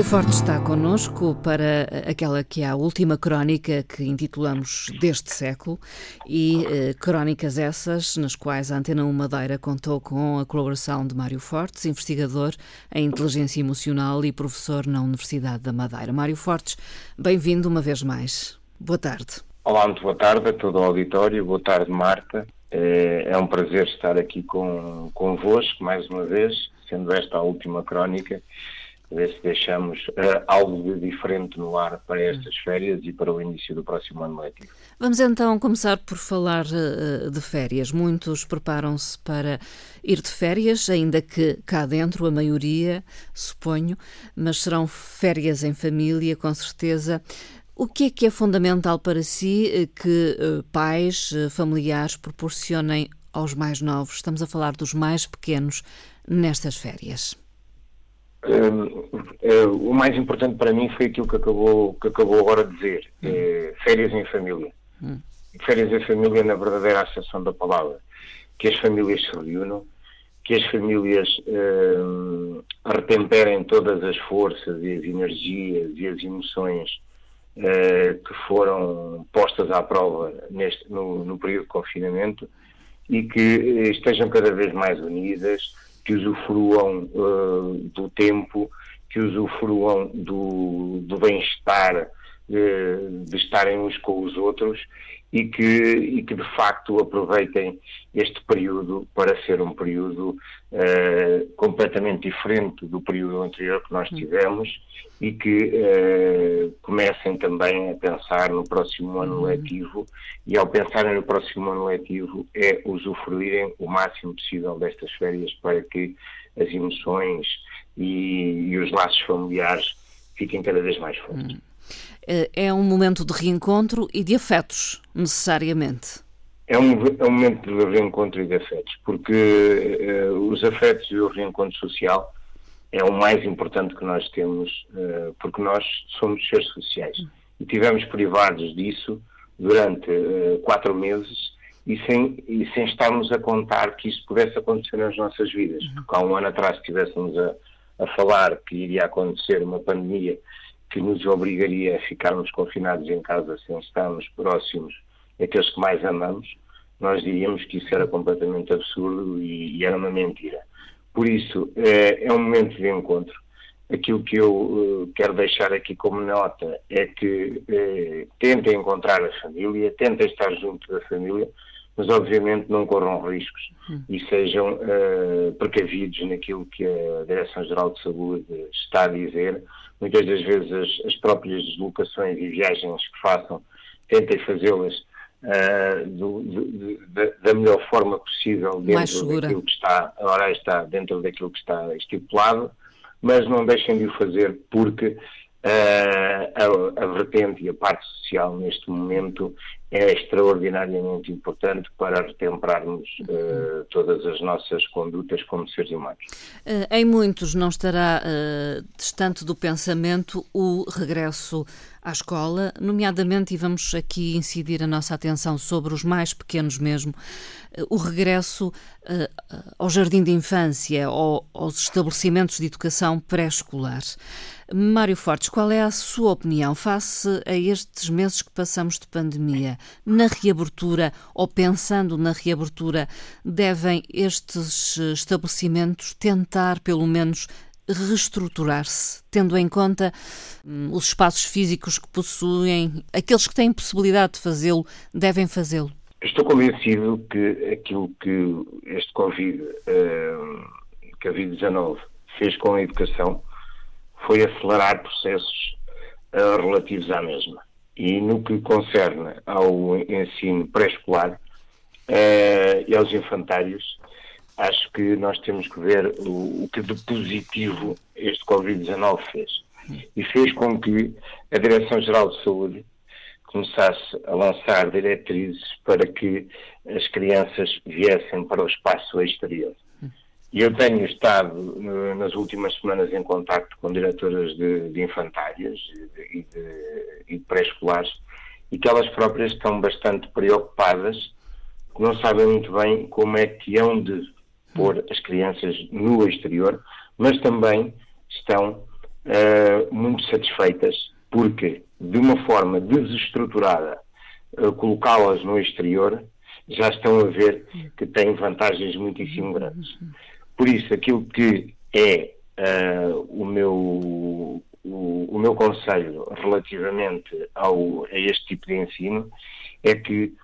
Mário Forte está connosco para aquela que é a última crónica que intitulamos Deste Século e eh, crónicas essas nas quais a Antena 1 Madeira contou com a colaboração de Mário Fortes, investigador em inteligência emocional e professor na Universidade da Madeira. Mário Fortes, bem-vindo uma vez mais. Boa tarde. Olá, muito boa tarde a todo o auditório. Boa tarde, Marta. É, é um prazer estar aqui com, convosco mais uma vez, sendo esta a última crónica ver se deixamos uh, algo de diferente no ar para estas férias e para o início do próximo ano letivo. Vamos então começar por falar uh, de férias. Muitos preparam-se para ir de férias, ainda que cá dentro a maioria, suponho, mas serão férias em família, com certeza. O que é que é fundamental para si eh, que uh, pais, familiares proporcionem aos mais novos? Estamos a falar dos mais pequenos nestas férias. Uh, o mais importante para mim foi aquilo que acabou, que acabou agora de dizer: uh, férias em família. Hum. Férias em família, na verdadeira acessão da palavra. Que as famílias se reúnam, que as famílias uh, retemperem todas as forças e as energias e as emoções que foram postas à prova neste, no, no período de confinamento e que estejam cada vez mais unidas que usufruam uh, do tempo, que usufruam do, do bem-estar uh, de estarem uns com os outros e que, e que de facto aproveitem este período para ser um período uh, completamente diferente do período anterior que nós hum. tivemos e que uh, comecem também a pensar no próximo ano uhum. letivo e ao pensarem no próximo ano letivo é usufruírem o máximo possível destas férias para que as emoções e, e os laços familiares fiquem cada vez mais fortes. Uhum. É um momento de reencontro e de afetos, necessariamente. É um, é um momento de reencontro e de afetos, porque uh, os afetos e o reencontro social é o mais importante que nós temos, uh, porque nós somos seres sociais. E tivemos privados disso durante uh, quatro meses e sem, e sem estarmos a contar que isso pudesse acontecer nas nossas vidas. Uhum. Porque há um ano atrás estivéssemos a, a falar que iria acontecer uma pandemia que nos obrigaria a ficarmos confinados em casa sem estarmos próximos daqueles que mais amamos, nós diríamos que isso era completamente absurdo e, e era uma mentira. Por isso, é, é, um momento de encontro. Aquilo que eu uh, quero deixar aqui como nota é que uh, tentem encontrar a família, tentem estar junto da família, mas obviamente não corram riscos hum. e sejam uh, precavidos naquilo que a Direção-Geral de Saúde está a dizer. Muitas das vezes as, as próprias deslocações e viagens que façam, tentem fazê-las uh, da melhor forma possível dentro daquilo que está, agora está dentro daquilo que está estipulado, mas não deixem de o fazer porque A, a, vertente e a parte social neste momento é extraordinariamente importante para retemperarmos uh, todas as nossas condutas como seres humanos. Uh, em muitos não estará uh, distante do pensamento o regresso à escola, nomeadamente, e vamos aqui incidir a nossa atenção sobre os mais pequenos mesmo, o regresso ao jardim de infância ou aos estabelecimentos de educação pré-escolar. Mário Fortes, qual é a sua opinião face a estes meses que passamos de pandemia? Na reabertura ou pensando na reabertura, devem estes estabelecimentos tentar, pelo menos, reestruturar-se, tendo em conta hum, os espaços físicos que possuem, aqueles que têm possibilidade de fazê-lo, devem fazê-lo? Estou convencido que aquilo que este Covid, uh, Covid-19, fez com a educação foi acelerar processos uh, relativos à mesma. E no que concerne ao ensino pré-escolar uh, e aos infantários, acho que nós temos que ver o, o que de positivo este Covid-19 fez. E fez com que a Direção-Geral de Saúde começasse a lançar diretrizes para que as crianças viessem para o espaço exterior. Eu tenho estado nas últimas semanas em contacto com diretoras de, de infantárias e de, de pré-escolares e que elas próprias estão bastante preocupadas, não sabem muito bem como é que hão de pôr as crianças no exterior, mas também estão uh, muito satisfeitas, porque de uma forma desestruturada, uh, colocá-las no exterior, já estão a ver que têm vantagens muitíssimo grandes. Por isso, aquilo que é uh, o meu o, o, meu conselho relativamente ao, a este tipo de ensino é que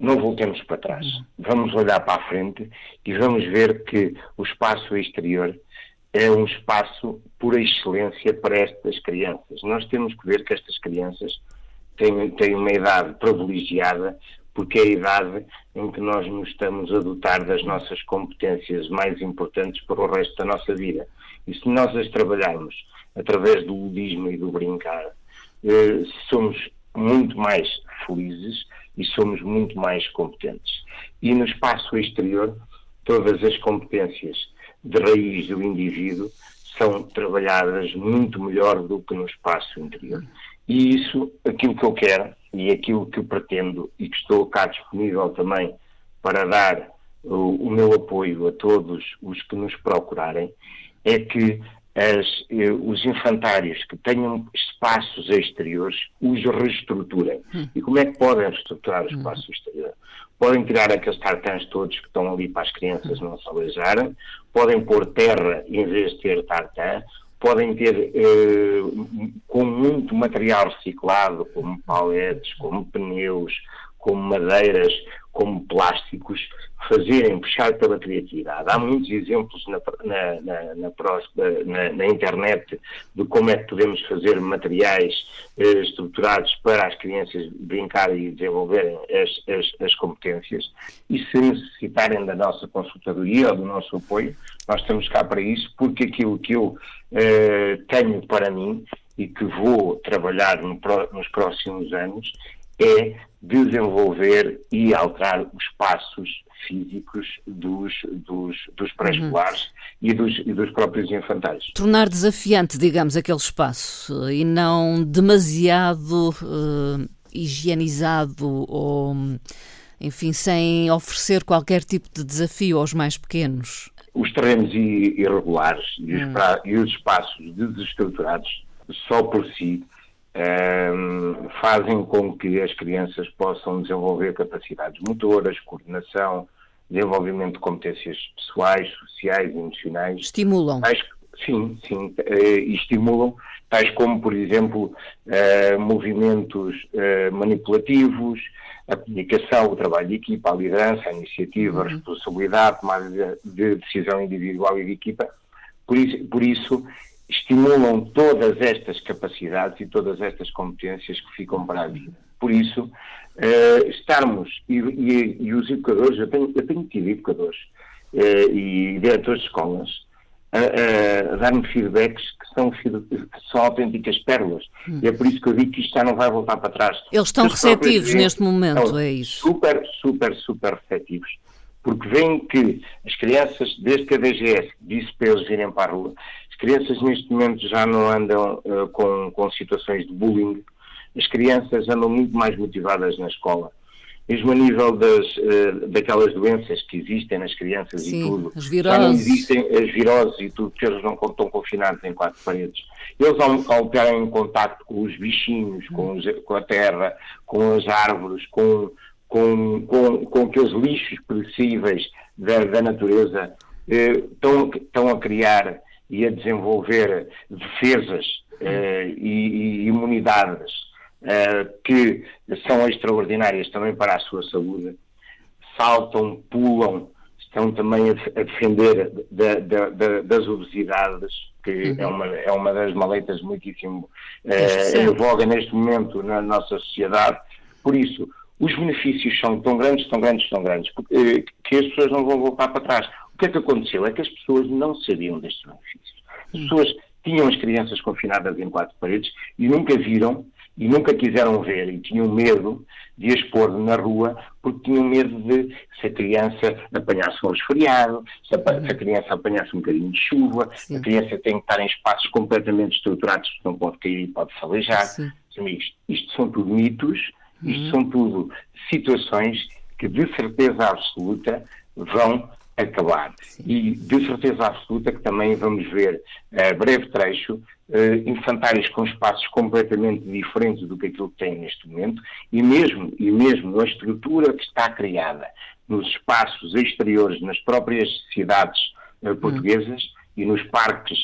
não voltemos para trás. Vamos olhar para a frente e vamos ver que o espaço exterior é um espaço por excelência para estas crianças. Nós temos que ver que estas crianças têm, têm uma idade privilegiada porque é a idade em que nós nos estamos a dotar das nossas competências mais importantes para o resto da nossa vida. E se nós as trabalharmos através do ludismo e do brincar, eh, somos muito mais felizes e somos muito mais competentes. E no espaço exterior, todas as competências de raiz do indivíduo são trabalhadas muito melhor do que no espaço interior. E isso, aquilo que eu quero e aquilo que pretendo e que estou cá disponível também para dar o, o meu apoio a todos os que nos procurarem, é que as, eh, os infantários que tenham espaços exteriores os reestruturem. Hum. E como é que podem reestruturar o hum. espaço hum. exterior? Podem tirar aqueles tartãs todos que estão ali para as crianças não se aleijarem, podem pôr terra em vez de ter tartã, podem ter eh, com muito material reciclado, como paletes, como pneus, como madeiras, como plásticos, fazerem, puxar pela criatividade. Há muitos exemplos na, na, na, na, internet de como é que podemos fazer materiais eh, estruturados para as crianças brincarem e desenvolverem as, as, as, competências. E se necessitarem da nossa consultadoria ou do nosso apoio, nós estamos cá para isso, porque aquilo que eu eh, tenho para mim e que vou trabalhar no, nos próximos anos é desenvolver e alterar os passos físicos dos, dos, dos pré-escolares uhum. e, dos, e dos próprios infantais. Tornar desafiante, digamos, aquele espaço e não demasiado uh, higienizado ou, enfim, sem oferecer qualquer tipo de desafio aos mais pequenos. Os terrenos irregulares e os, hum. pra, e os espaços desestruturados, só por si, um, fazem com que as crianças possam desenvolver capacidades motoras, coordenação, desenvolvimento de competências pessoais, sociais, emocionais. Estimulam. Tais, sim, sim, uh, estimulam, tais como, por exemplo, uh, movimentos uh, manipulativos, a comunicação, o trabalho de equipa, a liderança, a iniciativa, a uhum. responsabilidade, tomada de, de decisão individual e de equipa. Por isso, por isso estimulam todas estas capacidades e todas estas competências que ficam para a vida. Por isso, uh, estarmos, e, e, e, os educadores, eu tenho, eu tenho tido educadores uh, e diretores de escolas a, a dar-me feedbacks que são, que são autênticas pérolas. Hum. E é por isso que eu digo que isto já não vai voltar para trás. Eles estão receptivos neste momento, é isso? Super, super, super receptivos porque veem que as crianças, desde que a DGS disse para eles virem para a rua, crianças neste momento já não andam uh, com, com situações de bullying, as crianças andam muito mais motivadas na escola. Mesmo a nível das, uh, daquelas doenças que existem nas crianças Sim, e tudo. As viroses. Já não existem as viroses e tudo, porque eles não estão confinados em quatro paredes. Eles, ao, ao terem contato com os bichinhos, com, os, com a terra, com as árvores, com, com, com, com aqueles lixos perecíveis da, da natureza, eh, estão, estão a criar e a desenvolver defesas uh, e, e, imunidades uh, que são extraordinárias também para a sua saúde, saltam, pulam, estão também a, defender das obesidades, que uhum. é, uma, é uma das maleitas muitíssimo uh, em voga neste momento na nossa sociedade. Por isso, os benefícios são tão grandes, tão grandes, tão grandes, que as pessoas não vão voltar para trás que é que aconteceu? É que as pessoas não sabiam destes benefícios. As pessoas tinham as crianças confinadas em quatro paredes e nunca viram e nunca quiseram ver e tinham medo de as pôr na rua porque tinham medo de se a criança apanhasse um resfriado, se a, se a criança apanhasse um bocadinho de chuva, Sim. a criança tem que estar em espaços completamente estruturados porque não pode cair e pode se aleijar. Amigos, isto são tudo mitos, isto uhum. são tudo situações que de certeza absoluta vão acabar. Sim. E de certeza absoluta que também vamos ver a breve trecho uh, infantários com espaços completamente diferentes do que aquilo que tem neste momento e mesmo, e mesmo a estrutura que está criada nos espaços exteriores, nas próprias cidades portuguesas hum. e nos parques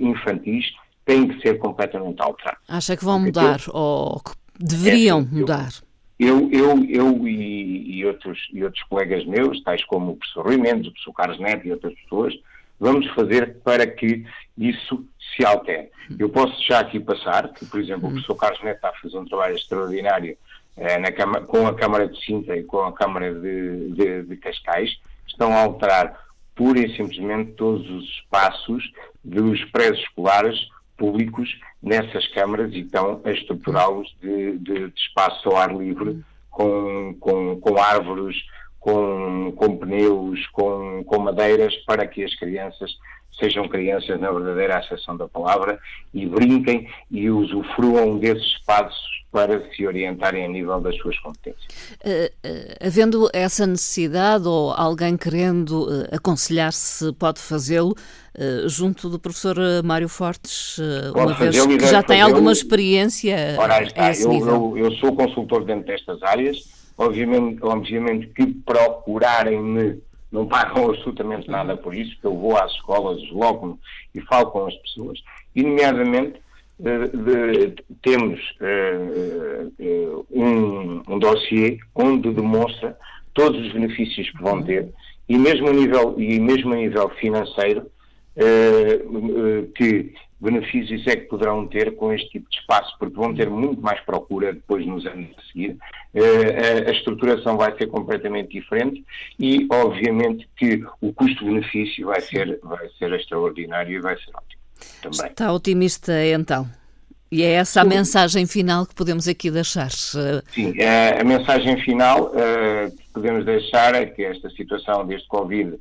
infantis, tem que ser completamente alterado. Acha que vão mudar ou que deveriam é, mudar? Eu, eu, eu e, e, outros, e outros colegas meus, tais como o professor Rui Mendes, o professor Carlos Neto e outras pessoas, vamos fazer para que isso se altere. Eu posso já aqui passar que, por exemplo, o professor Carlos Neto está a fazer um trabalho extraordinário eh, Câmara, com a Câmara de Sintra e com a Câmara de, de, de Cascais, estão a alterar pura e simplesmente todos os espaços dos pré-escolares públicos nessas câmaras e estão a estruturá-los de, de, de, espaço ao ar livre, com, com, com árvores, com, com pneus, com, com madeiras, para que as crianças sejam crianças na verdadeira acessão da palavra e brinquem e usufruam desses espaços para se orientarem a nível das suas competências. Uh, uh, havendo essa necessidade ou alguém querendo uh, aconselhar se pode fazê-lo, junto do professor Mário Fortes, uma vez que já tem alguma experiência Ora, está. Eu, eu, eu, sou consultor dentro destas áreas, obviamente, obviamente que procurarem-me não pagam absolutamente nada por isso, porque eu vou às escolas, desloco-me e falo com as pessoas, e nomeadamente de, de, temos uh, uh, um, um dossiê onde demonstra todos os benefícios que vão ter e mesmo a nível, e mesmo a nível financeiro uh, que benefícios é que poderão ter com este tipo de espaço, porque vão ter muito mais procura depois nos anos a seguir. A estruturação vai ser completamente diferente e, obviamente, que o custo-benefício vai ser, vai ser extraordinário e vai ser ótimo. Também. Está otimista então? E é essa a mensagem final que podemos aqui deixar. Sim, a, a mensagem final uh, que podemos deixar é que esta situação deste Covid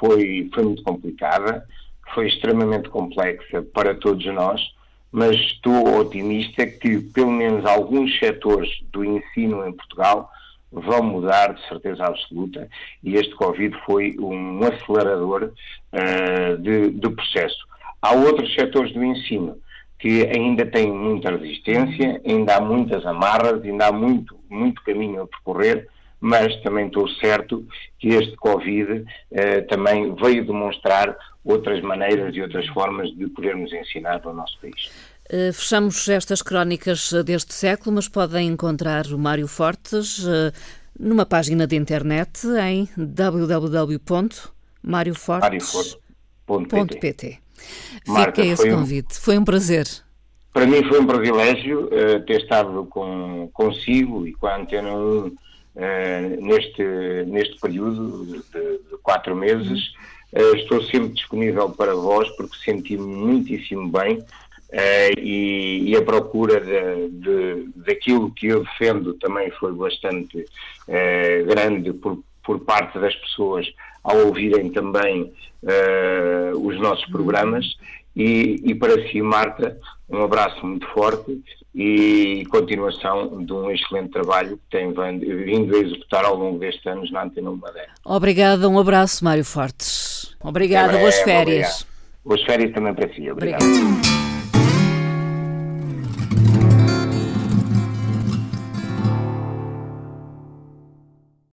foi, foi muito complicada, foi extremamente complexa para todos nós, mas estou otimista que pelo menos alguns setores do ensino em Portugal vão mudar de certeza absoluta e este Covid foi um acelerador uh, de, de processo. Há outros setores do ensino que ainda têm muita resistência, ainda há muitas amarras, ainda há muito, muito caminho a percorrer, mas também estou certo que este Covid eh, também veio demonstrar outras maneiras e outras formas de podermos ensinar no nosso país. Eh, fechamos estas crónicas deste século, mas podem encontrar o Mário Fortes eh, numa página de internet em www.mariofortes.pt. Fica esse convite. Um, foi um prazer. Para mim foi um privilégio uh, ter estado com, consigo e com a Antena 1 uh, neste, neste período de, de quatro meses. Uh, estou sempre disponível para vós porque senti-me muitíssimo bem e, e, a procura de, de, daquilo que eu defendo também foi bastante grande por, por parte das pessoas ao ouvirem também uh, os nossos programas. E, e, para si, Marta, um abraço muito forte e continuação de um excelente trabalho que tem vindo a executar ao longo destes anos na Antena Madeira. Obrigada, um abraço, Mário Fortes. Obrigada, boas férias. Obrigado. Boas férias também para si. Obrigado. Obrigado.